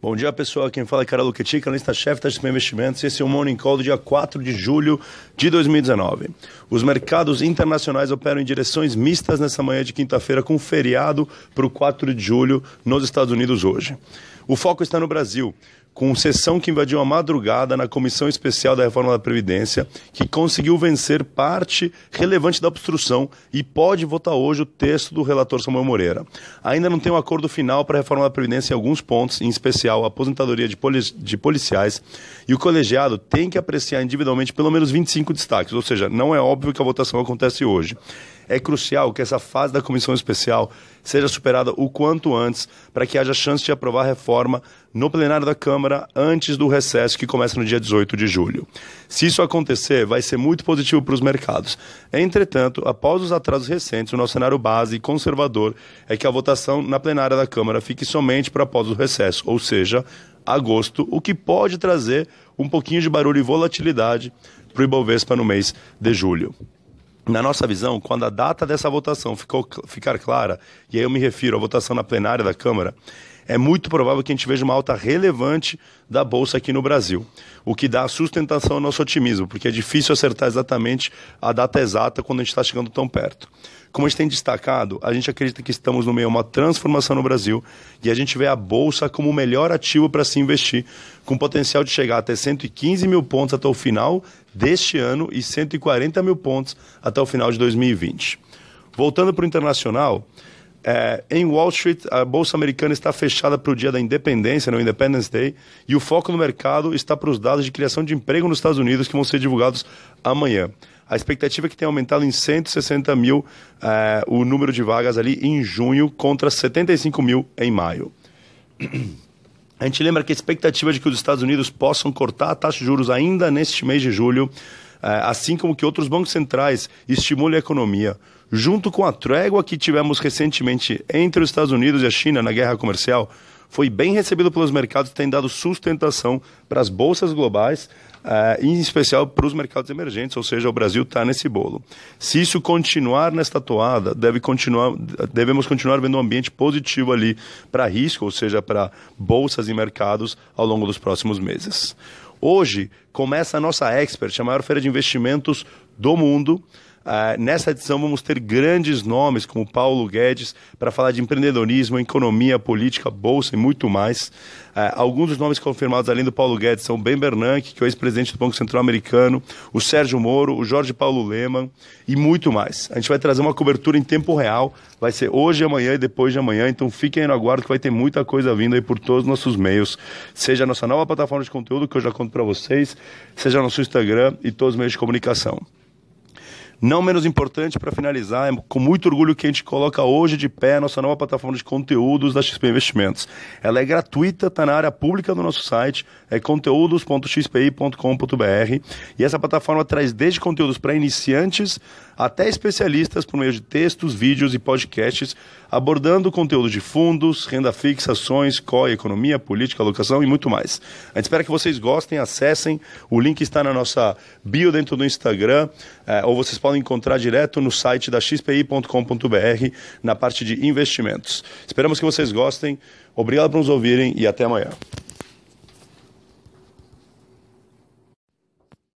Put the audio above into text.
Bom dia, pessoal. Quem fala é Carol Luquetic, analista-chefe da XP Investimentos. Esse é o Morning Call do dia 4 de julho de 2019. Os mercados internacionais operam em direções mistas nessa manhã de quinta-feira, com feriado para o 4 de julho nos Estados Unidos hoje. O foco está no Brasil com sessão que invadiu a madrugada na Comissão Especial da Reforma da Previdência, que conseguiu vencer parte relevante da obstrução e pode votar hoje o texto do relator Samuel Moreira. Ainda não tem um acordo final para a reforma da Previdência em alguns pontos, em especial a aposentadoria de, poli de policiais, e o colegiado tem que apreciar individualmente pelo menos 25 destaques, ou seja, não é óbvio que a votação acontece hoje é crucial que essa fase da comissão especial seja superada o quanto antes para que haja chance de aprovar a reforma no plenário da Câmara antes do recesso que começa no dia 18 de julho. Se isso acontecer, vai ser muito positivo para os mercados. Entretanto, após os atrasos recentes, o nosso cenário base e conservador é que a votação na plenária da Câmara fique somente para após o recesso, ou seja, agosto, o que pode trazer um pouquinho de barulho e volatilidade para o Ibovespa no mês de julho. Na nossa visão, quando a data dessa votação ficou, ficar clara, e aí eu me refiro à votação na plenária da Câmara, é muito provável que a gente veja uma alta relevante da Bolsa aqui no Brasil, o que dá sustentação ao nosso otimismo, porque é difícil acertar exatamente a data exata quando a gente está chegando tão perto. Como a gente tem destacado, a gente acredita que estamos no meio de uma transformação no Brasil e a gente vê a Bolsa como o melhor ativo para se investir, com potencial de chegar até 115 mil pontos até o final deste ano e 140 mil pontos até o final de 2020. Voltando para o internacional, é, em Wall Street, a bolsa americana está fechada para o dia da independência, no Independence Day, e o foco no mercado está para os dados de criação de emprego nos Estados Unidos que vão ser divulgados amanhã. A expectativa é que tenha aumentado em 160 mil é, o número de vagas ali em junho, contra 75 mil em maio. A gente lembra que a expectativa de que os Estados Unidos possam cortar a taxa de juros ainda neste mês de julho, é, assim como que outros bancos centrais estimulem a economia. Junto com a trégua que tivemos recentemente entre os Estados Unidos e a China na guerra comercial, foi bem recebido pelos mercados e tem dado sustentação para as bolsas globais, uh, em especial para os mercados emergentes, ou seja, o Brasil está nesse bolo. Se isso continuar nesta toada, deve continuar, devemos continuar vendo um ambiente positivo ali para risco, ou seja, para bolsas e mercados ao longo dos próximos meses. Hoje começa a nossa Expert, a maior feira de investimentos do mundo. Uh, nessa edição vamos ter grandes nomes como Paulo Guedes para falar de empreendedorismo, economia, política, bolsa e muito mais. Uh, alguns dos nomes confirmados além do Paulo Guedes são Ben Bernanke, que é o ex-presidente do Banco Central Americano, o Sérgio Moro, o Jorge Paulo Leman e muito mais. A gente vai trazer uma cobertura em tempo real, vai ser hoje, amanhã e depois de amanhã, então fiquem aí no aguardo que vai ter muita coisa vindo aí por todos os nossos meios, seja a nossa nova plataforma de conteúdo que eu já conto para vocês, seja nosso Instagram e todos os meios de comunicação. Não menos importante, para finalizar, é com muito orgulho que a gente coloca hoje de pé nossa nova plataforma de conteúdos da XP Investimentos. Ela é gratuita, está na área pública do nosso site, é conteúdos.xpi.com.br e essa plataforma traz desde conteúdos para iniciantes até especialistas por meio de textos, vídeos e podcasts, abordando conteúdo de fundos, renda fixa, ações, COI, economia, política, alocação e muito mais. A gente espera que vocês gostem, acessem, o link está na nossa bio dentro do Instagram, é, ou vocês podem encontrar direto no site da xpi.com.br na parte de investimentos. Esperamos que vocês gostem. Obrigado por nos ouvirem e até amanhã.